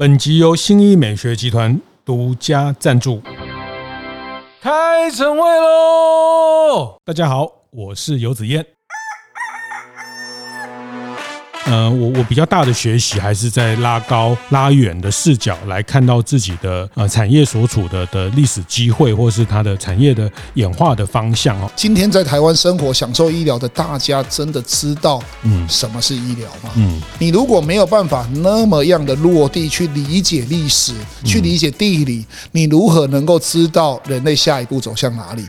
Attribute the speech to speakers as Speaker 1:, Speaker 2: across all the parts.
Speaker 1: 本集由新一美学集团独家赞助。开晨会喽！大家好，我是游子彦。呃，我我比较大的学习还是在拉高、拉远的视角来看到自己的呃产业所处的的历史机会，或是它的产业的演化的方向哦。
Speaker 2: 今天在台湾生活、享受医疗的大家，真的知道嗯什么是医疗吗？嗯，你如果没有办法那么样的落地去理解历史、去理解地理，你如何能够知道人类下一步走向哪里？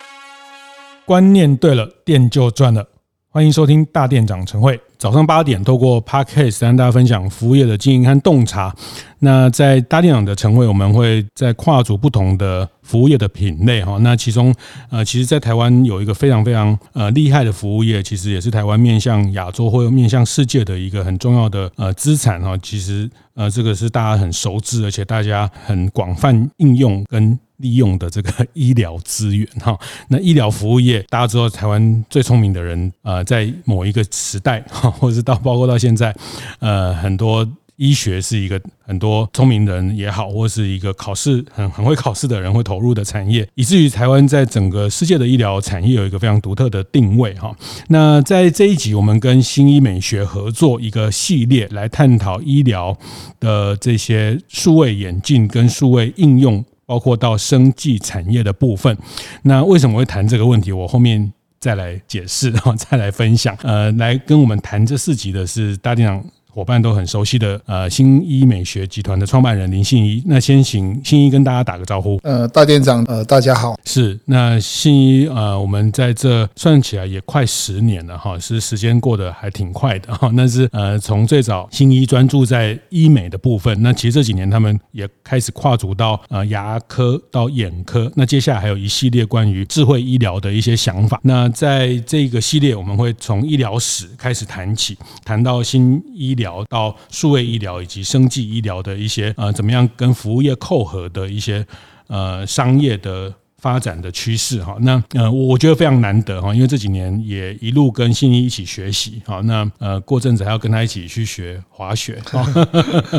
Speaker 1: 观念对了，店就赚了。欢迎收听大店长晨会。早上八点，透过 Podcast 跟大家分享服务业的经营和洞察。那在大电脑的晨会，我们会在跨足不同的服务业的品类哈。那其中，呃，其实，在台湾有一个非常非常呃厉害的服务业，其实也是台湾面向亚洲或面向世界的一个很重要的呃资产哈。其实，呃，这个是大家很熟知，而且大家很广泛应用跟利用的这个医疗资源哈。那医疗服务业，大家知道，台湾最聪明的人，呃，在某一个时代哈。或者是到包括到现在，呃，很多医学是一个很多聪明人也好，或是一个考试很很会考试的人会投入的产业，以至于台湾在整个世界的医疗产业有一个非常独特的定位哈。那在这一集，我们跟新医美学合作一个系列，来探讨医疗的这些数位眼镜跟数位应用，包括到生技产业的部分。那为什么会谈这个问题？我后面。再来解释，然后再来分享。呃，来跟我们谈这四集的是大队长。伙伴都很熟悉的呃新医美学集团的创办人林信一，那先请信一跟大家打个招呼。
Speaker 2: 呃，大店长，呃，大家好。
Speaker 1: 是，那信一呃，我们在这算起来也快十年了哈，是时间过得还挺快的哈。那是呃，从最早信一专注在医美的部分，那其实这几年他们也开始跨足到呃牙科到眼科，那接下来还有一系列关于智慧医疗的一些想法。那在这个系列，我们会从医疗史开始谈起，谈到新医。聊到数位医疗以及生计医疗的一些呃，怎么样跟服务业扣合的一些呃商业的。发展的趋势哈，那呃，我觉得非常难得哈，因为这几年也一路跟信一一起学习哈，那呃，过阵子还要跟他一起去学滑雪哈，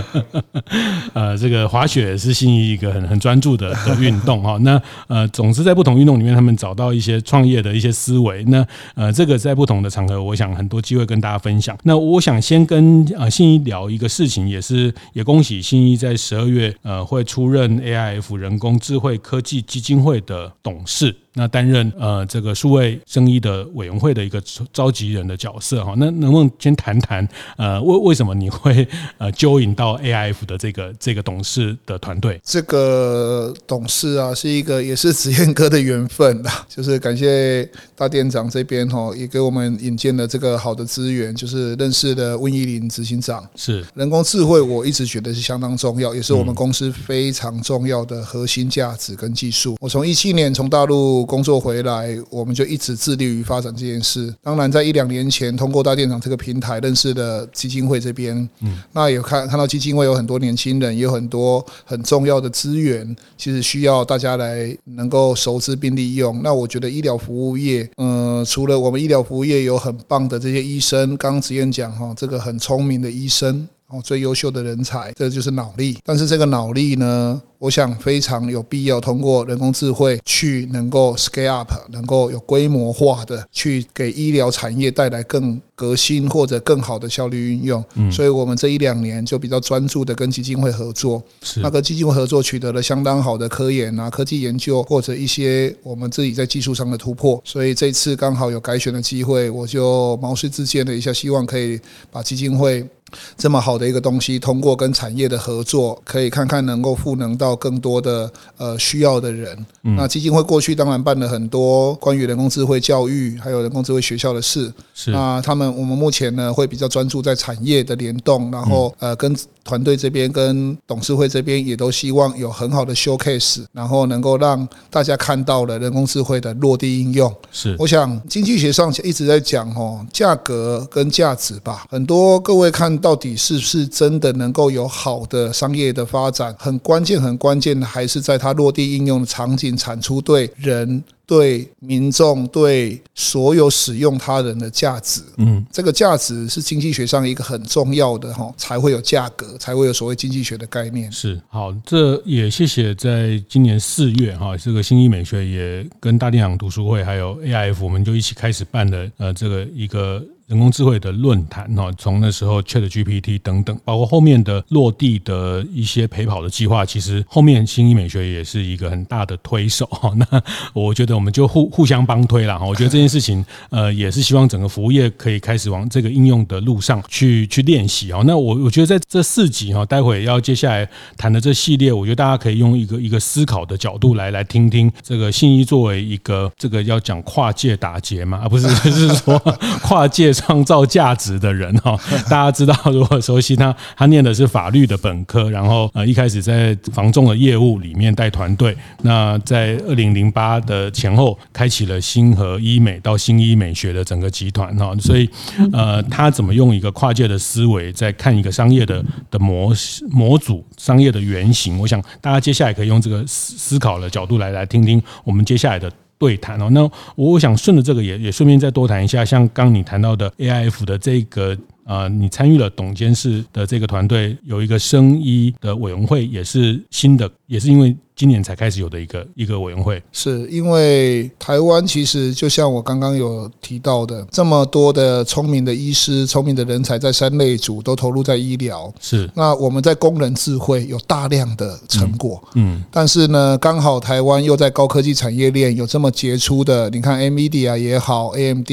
Speaker 1: 呃，这个滑雪是信一一个很很专注的的运动哈，那呃，总之在不同运动里面，他们找到一些创业的一些思维，那呃，这个在不同的场合，我想很多机会跟大家分享。那我想先跟呃信一聊一个事情，也是也恭喜信一在十二月呃会出任 AIF 人工智慧科技基金会的。的董事。那担任呃这个数位生意的委员会的一个召集人的角色哈，那能不能先谈谈呃为为什么你会呃 join 到 AIF 的这个这个董事的团队？
Speaker 2: 这个董事啊是一个也是子燕哥的缘分啦，就是感谢大店长这边哈也给我们引荐了这个好的资源，就是认识的温依林执行长是人工智慧，我一直觉得是相当重要，也是我们公司非常重要的核心价值跟技术。我从一七年从大陆。工作回来，我们就一直致力于发展这件事。当然，在一两年前，通过大电厂这个平台认识的基金会这边，嗯，那也看看到基金会有很多年轻人，也有很多很重要的资源，其实需要大家来能够熟知并利用。那我觉得医疗服务业，嗯，除了我们医疗服务业有很棒的这些医生，刚刚子燕讲哈，这个很聪明的医生。哦，最优秀的人才，这就是脑力。但是这个脑力呢，我想非常有必要通过人工智慧去能够 scale up，能够有规模化的去给医疗产业带来更革新或者更好的效率运用。嗯，所以我们这一两年就比较专注的跟基金会合作，是那个基金会合作取得了相当好的科研啊、科技研究或者一些我们自己在技术上的突破。所以这次刚好有改选的机会，我就毛遂自荐了一下，希望可以把基金会。这么好的一个东西，通过跟产业的合作，可以看看能够赋能到更多的呃需要的人。嗯、那基金会过去当然办了很多关于人工智慧教育，还有人工智慧学校的事。是那他们我们目前呢会比较专注在产业的联动，然后呃跟。团队这边跟董事会这边也都希望有很好的 showcase，然后能够让大家看到了人工智慧的落地应用。是，我想经济学上一直在讲哦，价格跟价值吧。很多各位看到底是不是真的能够有好的商业的发展，很关键很关键的还是在它落地应用的场景产出对人对民众、对所有使用他人的价值。
Speaker 1: 嗯，
Speaker 2: 这个价值是经济学上一个很重要的哈，才会有价格，才会有所谓经济学的概念。
Speaker 1: 是好，这也谢谢在今年四月哈，这个信谊美学也跟大电影读书会还有 AIF，我们就一起开始办的呃这个一个。人工智慧的论坛哈，从那时候 ChatGPT 等等，包括后面的落地的一些陪跑的计划，其实后面新医美学也是一个很大的推手哈。那我觉得我们就互互相帮推了哈。我觉得这件事情呃，也是希望整个服务业可以开始往这个应用的路上去去练习啊。那我我觉得在这四集哈，待会要接下来谈的这系列，我觉得大家可以用一个一个思考的角度来来听听这个信一作为一个这个要讲跨界打劫嘛，啊不是 就是说跨界。创造价值的人哈，大家知道，如果熟悉他，他念的是法律的本科，然后呃一开始在房仲的业务里面带团队，那在二零零八的前后，开启了新和医美到新医美学的整个集团哈，所以呃他怎么用一个跨界的思维在看一个商业的的模模组商业的原型，我想大家接下来可以用这个思思考的角度来来听听我们接下来的。对谈哦，那我想顺着这个也也顺便再多谈一下，像刚你谈到的 AIF 的这个呃，你参与了董监事的这个团队，有一个生医的委员会，也是新的，也是因为。今年才开始有的一个一个委员会，
Speaker 2: 是因为台湾其实就像我刚刚有提到的，这么多的聪明的医师、聪明的人才在三类组都投入在医疗，
Speaker 1: 是。
Speaker 2: 那我们在工人智慧有大量的成果，
Speaker 1: 嗯，
Speaker 2: 但是呢，刚好台湾又在高科技产业链有这么杰出的，你看 NVIDIA 也好，AMD，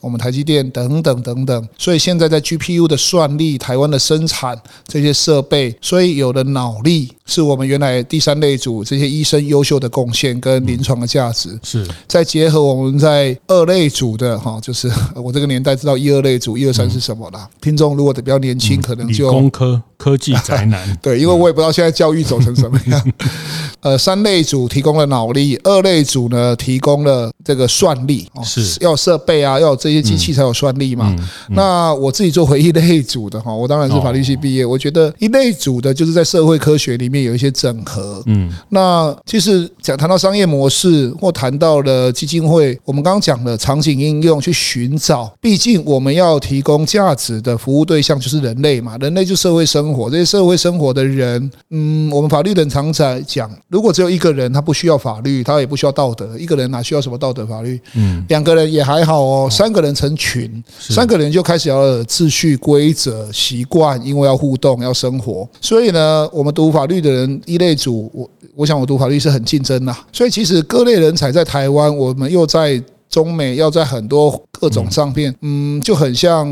Speaker 2: 我们台积电等等等等，所以现在在 GPU 的算力、台湾的生产这些设备，所以有了脑力。是我们原来第三类组这些医生优秀的贡献跟临床的价值，
Speaker 1: 是
Speaker 2: 再结合我们在二类组的哈，就是 我这个年代知道一二类组一二三是什么啦。听众如果比较年轻，可能就
Speaker 1: 理工科科技宅男，
Speaker 2: 对，因为我也不知道现在教育走成什么样。呃，三类组提供了脑力，二类组呢提供了这个算力，
Speaker 1: 是
Speaker 2: 要设备啊，要有这些机器才有算力嘛。那我自己做回一类组的哈，我当然是法律系毕业，我觉得一类组的就是在社会科学里面。有一些整合，嗯，那其实讲谈到商业模式，或谈到了基金会，我们刚刚讲的场景应用去寻找，毕竟我们要提供价值的服务对象就是人类嘛，人类就社会生活，这些社会生活的人，嗯，我们法律人常在讲，如果只有一个人，他不需要法律，他也不需要道德，一个人哪需要什么道德法律？嗯，两个人也还好哦，三个人成群，三个人就开始要有秩序、规则、习惯，因为要互动、要生活，所以呢，我们读法律的。人一类组，我我想我读法律是很竞争呐，所以其实各类人才在台湾，我们又在中美，要在很多各种上面，嗯，就很像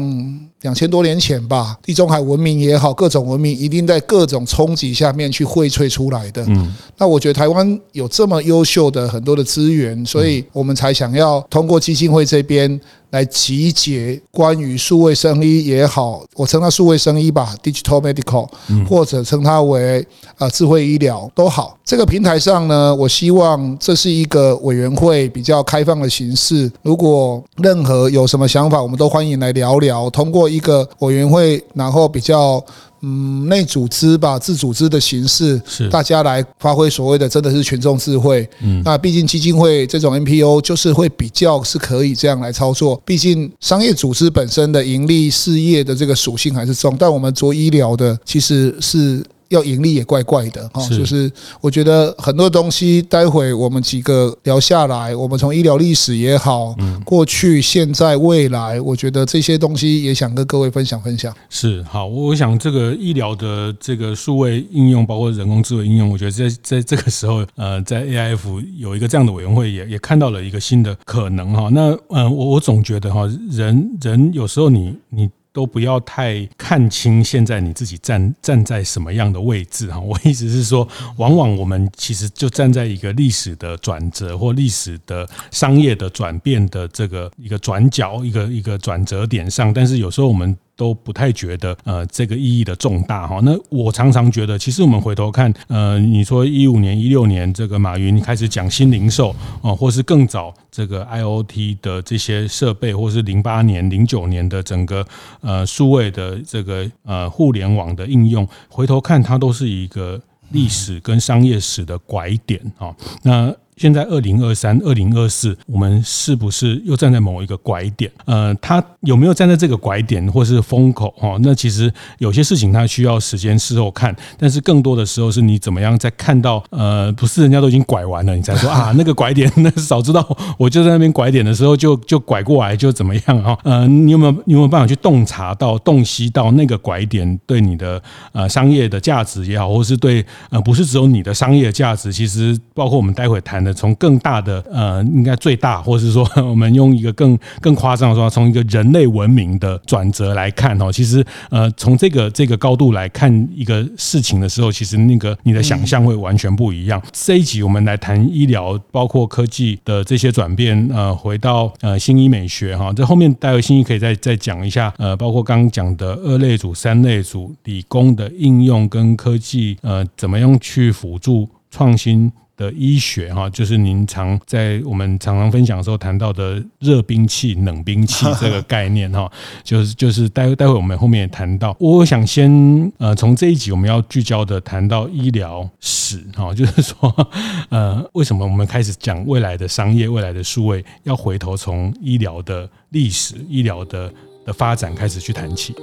Speaker 2: 两千多年前吧，地中海文明也好，各种文明一定在各种冲击下面去荟萃出来的。嗯，那我觉得台湾有这么优秀的很多的资源，所以我们才想要通过基金会这边。来集结关于数位生医也好，我称它数位生医吧，digital medical，或者称它为啊智慧医疗都好。这个平台上呢，我希望这是一个委员会比较开放的形式。如果任何有什么想法，我们都欢迎来聊聊。通过一个委员会，然后比较。嗯，内组织吧，自组织的形式，是大家来发挥所谓的，真的是群众智慧。嗯，那毕竟基金会这种 NPO 就是会比较是可以这样来操作。毕竟商业组织本身的盈利事业的这个属性还是重，但我们做医疗的其实是。要盈利也怪怪的哈，就是我觉得很多东西，待会我们几个聊下来，我们从医疗历史也好，过去、现在、未来，我觉得这些东西也想跟各位分享分享。
Speaker 1: 是好，我想这个医疗的这个数位应用，包括人工智能应用，我觉得在在这个时候，呃，在 AIF 有一个这样的委员会，也也看到了一个新的可能哈。那嗯，我我总觉得哈，人人有时候你你。都不要太看清现在你自己站站在什么样的位置哈，我意思是说，往往我们其实就站在一个历史的转折或历史的商业的转变的这个一个转角，一个一个转折点上，但是有时候我们。都不太觉得呃这个意义的重大哈。那我常常觉得，其实我们回头看，呃，你说一五年、一六年这个马云开始讲新零售啊，或是更早这个 IOT 的这些设备，或是零八年、零九年的整个呃数位的这个呃互联网的应用，回头看它都是一个历史跟商业史的拐点啊。那现在二零二三、二零二四，我们是不是又站在某一个拐点？呃，它有没有站在这个拐点或是风口？哈，那其实有些事情它需要时间事后看，但是更多的时候是你怎么样在看到呃，不是人家都已经拐完了，你才说 啊，那个拐点，那早知道我就在那边拐点的时候就就拐过来就怎么样哈？呃，你有没有你有没有办法去洞察到、洞悉到那个拐点对你的呃商业的价值也好，或是对呃不是只有你的商业价值，其实包括我们待会谈的，从更大的呃，应该最大，或是说 我们用一个更更夸张的说，从一个人类文明的转折来看哦，其实呃从这个这个高度来看一个事情的时候，其实那个你的想象会完全不一样。这一集我们来谈医疗，包括科技的这些转变，呃，回到呃新医美学哈，这后面待会新医可以再再讲一下，呃，包括刚刚讲的二类组、三类组、理工的应用跟科技，呃，怎么样去辅助创新。的医学哈，就是您常在我们常常分享的时候谈到的热兵器、冷兵器这个概念哈，就是就是待待会我们后面也谈到。我想先呃从这一集我们要聚焦的谈到医疗史哈，就是说呃为什么我们开始讲未来的商业、未来的数位，要回头从医疗的历史、医疗的的发展开始去谈起。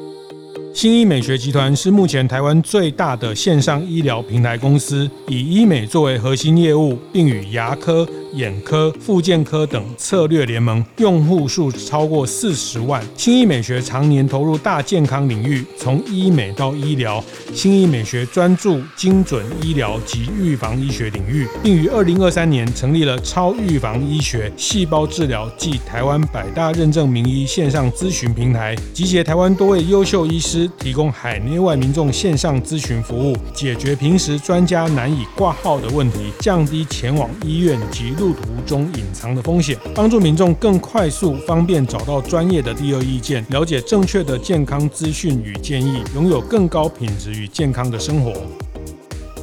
Speaker 1: 新医美学集团是目前台湾最大的线上医疗平台公司，以医美作为核心业务，并与牙科、眼科、复健科等策略联盟，用户数超过四十万。新医美学常年投入大健康领域，从医美到医疗，新医美学专注精准医疗及预防医学领域，并于二零二三年成立了超预防医学细胞治疗暨台湾百大认证名医线上咨询平台，集结台湾多位优秀医师。提供海内外民众线上咨询服务，解决平时专家难以挂号的问题，降低前往医院及路途中隐藏的风险，帮助民众更快速、方便找到专业的第二意见，了解正确的健康资讯与建议，拥有更高品质与健康的生活。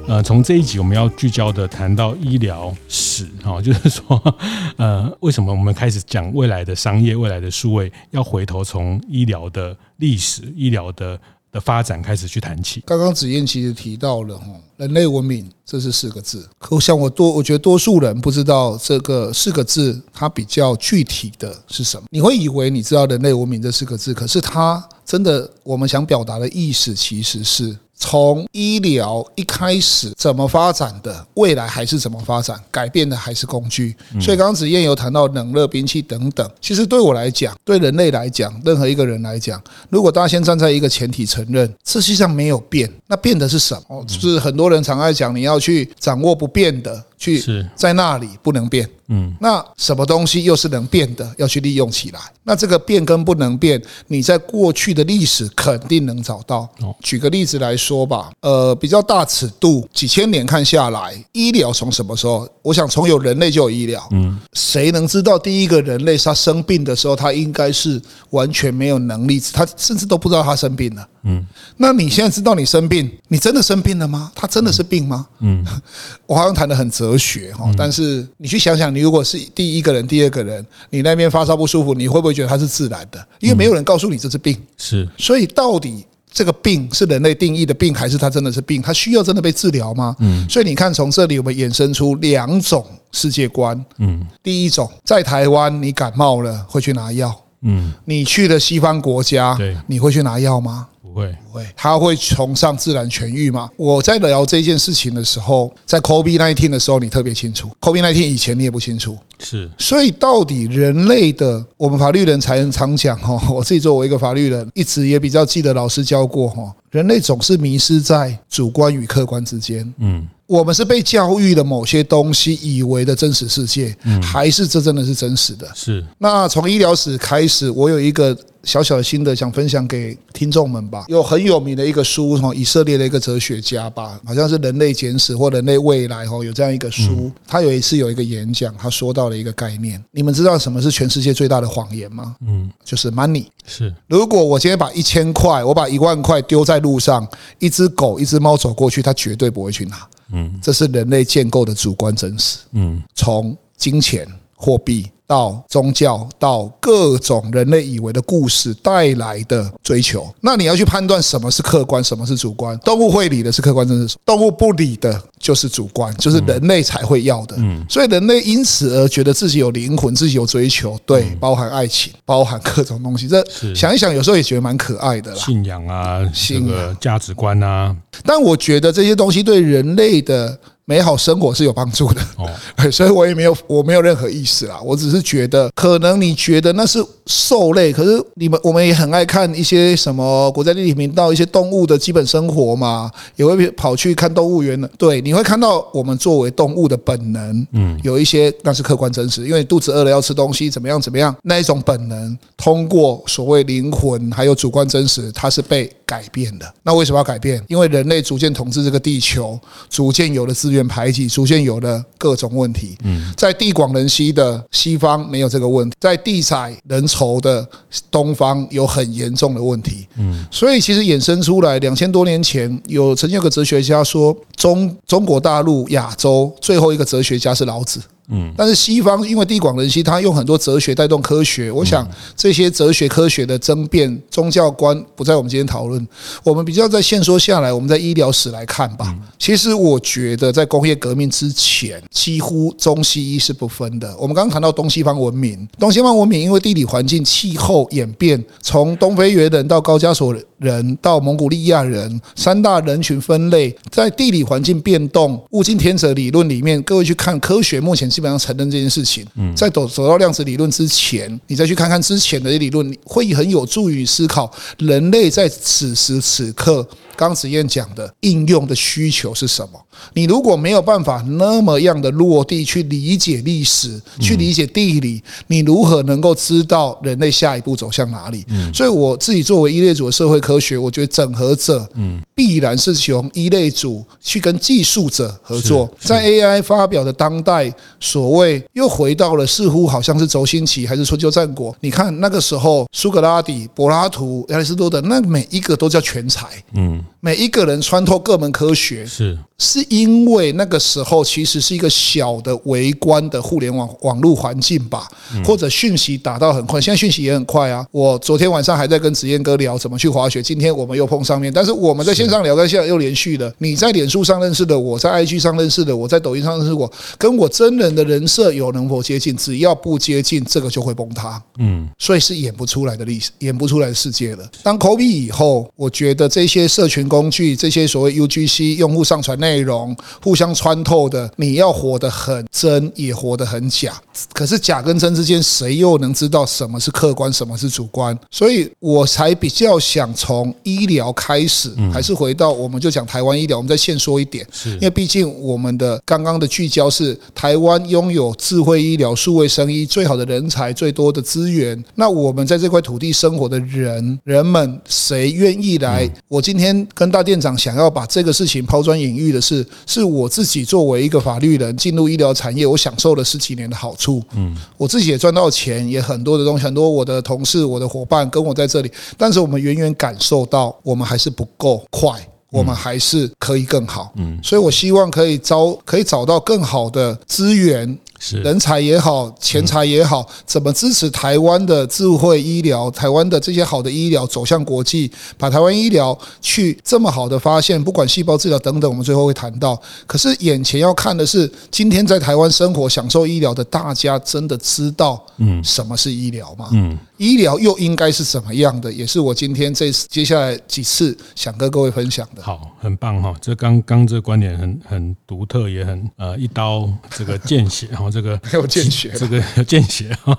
Speaker 1: 呃，从这一集我们要聚焦的谈到医疗史，哈，就是说，呃，为什么我们开始讲未来的商业、未来的数位，要回头从医疗的历史、医疗的的发展开始去谈起。
Speaker 2: 刚刚子燕其实提到了，哈，人类文明这是四个字，可我想我多，我觉得多数人不知道这个四个字它比较具体的是什么。你会以为你知道人类文明这四个字，可是它真的，我们想表达的意思其实是。从医疗一开始怎么发展的，未来还是怎么发展，改变的还是工具。所以刚刚子燕有谈到冷热兵器等等。其实对我来讲，对人类来讲，任何一个人来讲，如果大家先站在一个前提承认，这实际上没有变，那变的是什么？就是很多人常爱讲，你要去掌握不变的。去在那里不能变，嗯，那什么东西又是能变的，要去利用起来。那这个变跟不能变，你在过去的历史肯定能找到。举个例子来说吧，呃，比较大尺度，几千年看下来，医疗从什么时候？我想从有人类就有医疗。嗯，谁能知道第一个人类他生病的时候，他应该是完全没有能力，他甚至都不知道他生病了。嗯，那你现在知道你生病，你真的生病了吗？他真的是病吗？嗯，我好像谈的很哲学哈，但是你去想想，你如果是第一个人、第二个人，你那边发烧不舒服，你会不会觉得它是自然的？因为没有人告诉你这是病。是，所以到底这个病是人类定义的病，还是它真的是病？它需要真的被治疗吗？嗯，所以你看，从这里我们衍生出两种世界观。嗯，第一种，在台湾你感冒了会去拿药。嗯，你去了西方国家，对，你会去拿药吗？不会，不会，他会崇尚自然痊愈吗？我在聊这件事情的时候，在 COVID-19 的时候，你特别清楚；COVID-19 以前，你也不清楚。是，所以到底人类的，我们法律人才常讲哈，我自己作为一个法律人，一直也比较记得老师教过哈，人类总是迷失在主观与客观之间。嗯。我们是被教育的某些东西，以为的真实世界，还是这真的是真实的？是。那从医疗史开始，我有一个小小的心得想分享给听众们吧。有很有名的一个书，从以色列的一个哲学家吧，好像是《人类简史》或《人类未来》哈，有这样一个书。他有一次有一个演讲，他说到了一个概念。你们知道什么是全世界最大的谎言吗？嗯，就是 money。是。如果我今天把一千块，我把一万块丢在路上，一只狗、一只猫走过去，它绝对不会去拿。嗯，这是人类建构的主观真实。嗯，从金钱、货币。到宗教到各种人类以为的故事带来的追求。那你要去判断什么是客观，什么是主观。动物会理的是客观，真实；动物不理的就是主观，就是人类才会要的。嗯，所以人类因此而觉得自己有灵魂，自己有追求，对，包含爱情，包含各种东西。这想一想，有时候也觉得蛮可爱的啦。
Speaker 1: 信仰啊，信仰、价值观啊。
Speaker 2: 但我觉得这些东西对人类的。美好生活是有帮助的，哦，所以我也没有我没有任何意思啦，我只是觉得可能你觉得那是兽类，可是你们我们也很爱看一些什么国家地理频道一些动物的基本生活嘛，也会跑去看动物园的，对，你会看到我们作为动物的本能，嗯，有一些那是客观真实，因为肚子饿了要吃东西，怎么样怎么样，那一种本能通过所谓灵魂还有主观真实，它是被改变的。那为什么要改变？因为人类逐渐统治这个地球，逐渐有了资源排挤，逐渐有了各种问题。嗯，在地广人稀的西方没有这个问题，在地窄人稠的东方有很严重的问题。嗯，所以其实衍生出来，两千多年前有曾经有个哲学家说，中中国大陆亚洲最后一个哲学家是老子。嗯，但是西方因为地广人稀，他用很多哲学带动科学。我想这些哲学科学的争辩，宗教观不在我们今天讨论。我们比较在线说下来，我们在医疗史来看吧。其实我觉得在工业革命之前，几乎中西医是不分的。我们刚刚谈到东西方文明，东西方文明因为地理环境、气候演变，从东非猿人到高加索人到蒙古利亚人，三大人群分类，在地理环境变动、物竞天择理论里面，各位去看科学，目前基本上承认这件事情。嗯在走走到量子理论之前，你再去看看之前的理论，会很有助于思考人类在此时此刻。刚子燕讲的应用的需求是什么？你如果没有办法那么样的落地去理解历史，去理解地理，你如何能够知道人类下一步走向哪里？所以我自己作为一类组的社会科学，我觉得整合者，嗯必然是从一类组去跟技术者合作。在 AI 发表的当代，所谓又回到了似乎好像是轴心期还是春秋战国？你看那个时候，苏格拉底、柏拉图、亚里士多德，那每一个都叫全才。嗯。每一个人穿透各门科学，是是因为那个时候其实是一个小的微观的互联网网络环境吧，或者讯息打到很快，现在讯息也很快啊。我昨天晚上还在跟子燕哥聊怎么去滑雪，今天我们又碰上面，但是我们在线上聊，跟现在又连续的。你在脸书上认识的，我在 IG 上认识的，我在抖音上认识我，跟我真人的人设有能否接近？只要不接近，这个就会崩塌。嗯，所以是演不出来的历史，演不出来的世界了。当 COVID 以后，我觉得这些社群。工具这些所谓 UGC 用户上传内容互相穿透的，你要活得很真，也活得很假。可是假跟真之间，谁又能知道什么是客观，什么是主观？所以我才比较想从医疗开始，还是回到我们就讲台湾医疗。我们再先说一点，因为毕竟我们的刚刚的聚焦是台湾拥有智慧医疗、数位生医最好的人才、最多的资源。那我们在这块土地生活的人，人们谁愿意来？我今天。跟大店长想要把这个事情抛砖引玉的是，是我自己作为一个法律人进入医疗产业，我享受了十几年的好处。嗯，我自己也赚到钱，也很多的东西，很多我的同事、我的伙伴跟我在这里，但是我们远远感受到，我们还是不够快，我们还是可以更好。嗯，所以我希望可以招，可以找到更好的资源。人才也好，钱财也好，怎么支持台湾的智慧医疗？台湾的这些好的医疗走向国际，把台湾医疗去这么好的发现，不管细胞治疗等等，我们最后会谈到。可是眼前要看的是，今天在台湾生活、享受医疗的大家，真的知道嗯什么是医疗吗？嗯。医疗又应该是怎么样的？也是我今天这接下来几次想跟各位分享的。
Speaker 1: 好，很棒哈！这刚刚这观点很很独特，也很呃一刀这个见血哈，这个
Speaker 2: 没有见血，
Speaker 1: 这个见血哈，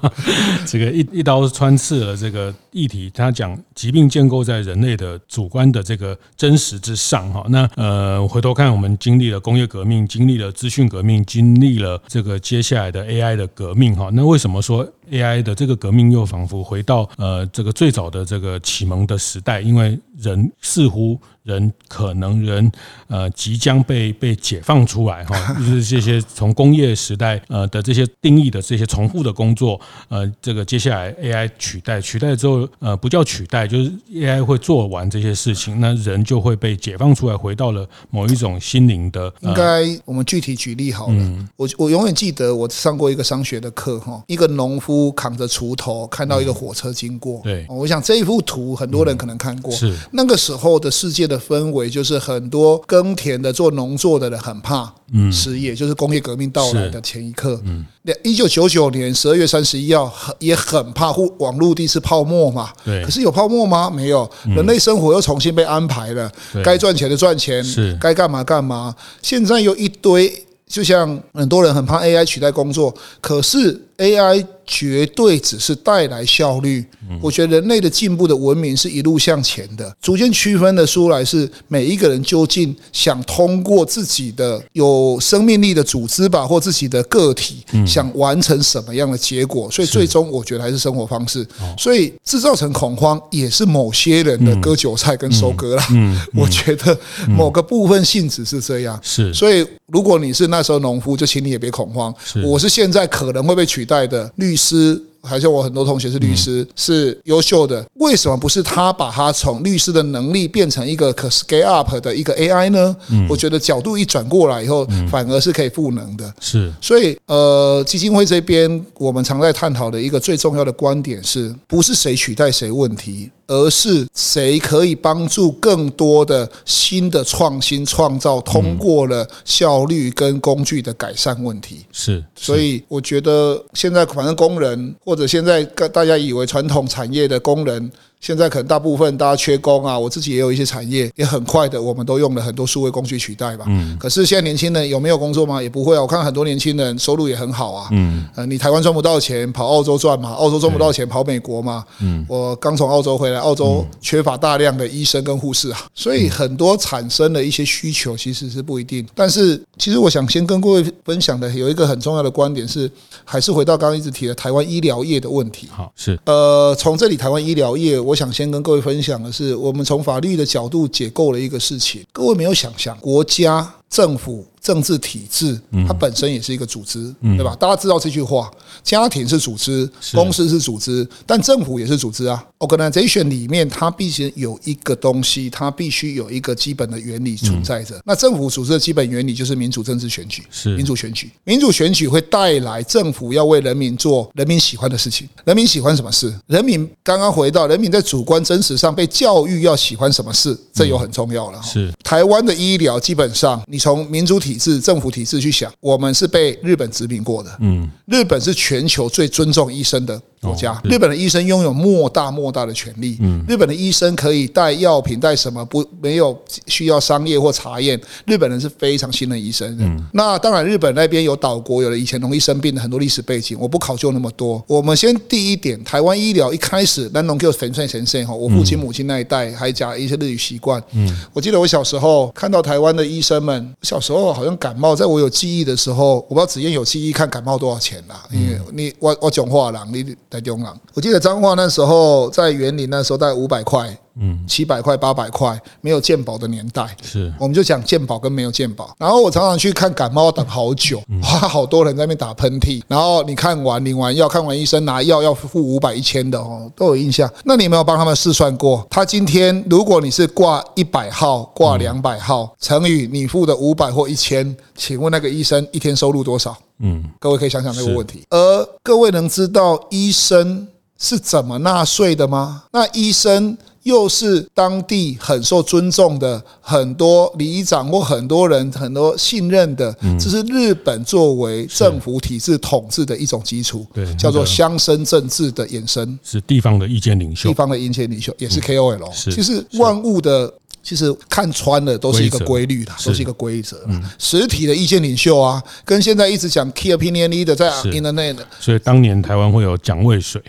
Speaker 1: 这个一一刀穿刺了这个议题。他讲疾病建构在人类的主观的这个真实之上哈。那呃回头看，我们经历了工业革命，经历了资讯革命，经历了这个接下来的 AI 的革命哈。那为什么说？AI 的这个革命又仿佛回到呃这个最早的这个启蒙的时代，因为人似乎。人可能人呃即将被被解放出来哈，就是这些从工业时代呃的这些定义的这些重复的工作呃，这个接下来 AI 取代取代之后呃不叫取代，就是 AI 会做完这些事情，那人就会被解放出来，回到了某一种心灵的。
Speaker 2: 应该我们具体举例好了，我我永远记得我上过一个商学的课哈，一个农夫扛着锄头看到一个火车经过，
Speaker 1: 对，
Speaker 2: 我想这一幅图很多人可能看过，
Speaker 1: 是。
Speaker 2: 那个时候的世界的氛围就是很多耕田的做农作的人很怕失业，就是工业革命到来的前一刻。嗯。一九九九年十二月三十一号，也很怕互网络第一次泡沫嘛。对。可是有泡沫吗？没有。人类生活又重新被安排了，该赚钱的赚钱，是。该干嘛干嘛。现在又一堆，就像很多人很怕 AI 取代工作，可是 AI。绝对只是带来效率。我觉得人类的进步的文明是一路向前的，逐渐区分的出来是每一个人究竟想通过自己的有生命力的组织吧，或自己的个体想完成什么样的结果。所以最终我觉得还是生活方式。所以制造成恐慌也是某些人的割韭菜跟收割啦。我觉得某个部分性质是这样。
Speaker 1: 是。
Speaker 2: 所以如果你是那时候农夫，就请你也别恐慌。我是现在可能会被取代的律师。还是我很多同学是律师，是优秀的。为什么不是他把他从律师的能力变成一个可 scale up 的一个 AI 呢？我觉得角度一转过来以后，反而是可以赋能的。是，所以呃，基金会这边我们常在探讨的一个最重要的观点是，不是谁取代谁问题。而是谁可以帮助更多的新的创新创造，通过了效率跟工具的改善问题。是，所以我觉得现在反正工人或者现在大家以为传统产业的工人。现在可能大部分大家缺工啊，我自己也有一些产业，也很快的，我们都用了很多数位工具取代吧。嗯。可是现在年轻人有没有工作吗？也不会啊。我看很多年轻人收入也很好啊。嗯。呃，你台湾赚不到钱，跑澳洲赚嘛？澳洲赚不到钱，跑美国嘛？嗯。我刚从澳洲回来，澳洲缺乏大量的医生跟护士啊，所以很多产生的一些需求其实是不一定。但是，其实我想先跟各位分享的有一个很重要的观点是，还是回到刚刚一直提的台湾医疗业的问题。好，是。呃，从这里台湾医疗业我。我想先跟各位分享的是，我们从法律的角度解构了一个事情。各位没有想象，国家政府。政治体制，它本身也是一个组织，对吧？大家知道这句话，家庭是组织，公司是组织，但政府也是组织啊。Organization 里面，它必须有一个东西，它必须有一个基本的原理存在着。那政府组织的基本原理就是民主政治选举，是民主选举。民主选举会带来政府要为人民做人民喜欢的事情。人民喜欢什么事？人民刚刚回到人民在主观真实上被教育要喜欢什么事，这又很重要了。是台湾的医疗，基本上你从民主体。制、政府体制去想，我们是被日本殖民过的。嗯，日本是全球最尊重医生的。国家，日本的医生拥有莫大莫大的权利。嗯，日本的医生可以带药品，带什么不没有需要商业或查验。日本人是非常信任医生的。嗯，那当然，日本那边有岛国，有了以前容易生病的很多历史背景，我不考究那么多。我们先第一点，台湾医疗一开始，那农就神圣神圣哈。我父亲母亲那一代还讲一些日语习惯。嗯，我记得我小时候看到台湾的医生们，小时候好像感冒，在我有记忆的时候，我不知道子燕有记忆看感冒多少钱啦。因为你我我讲话啦，你。在中港，我记得彰化那时候在园林，那时候大概五百块，嗯，七百块、八百块，没有鉴宝的年代，是，我们就讲鉴宝跟没有鉴宝。然后我常常去看感冒，等好久，哇，好多人在那边打喷嚏。然后你看完领完药，看完医生拿药要付五百一千的哦，都有印象。那你有没有帮他们试算过？他今天如果你是挂一百号，挂两百号，乘以你付的五百或一千，请问那个医生一天收入多少？嗯，各位可以想想这个问题。而各位能知道医生是怎么纳税的吗？那医生又是当地很受尊重的，很多里长或很多人很多信任的，这是日本作为政府体制统治的一种基础，对，叫做乡绅政治的衍生，是地方的意见领袖，地方的意见领袖也是 KOL，其实万物的。其实看穿了都是一个规律的，都是一个规则。实体的意见领袖啊，跟现在一直讲 key opinion leader 在 internet，所以当年台湾会有蒋渭水，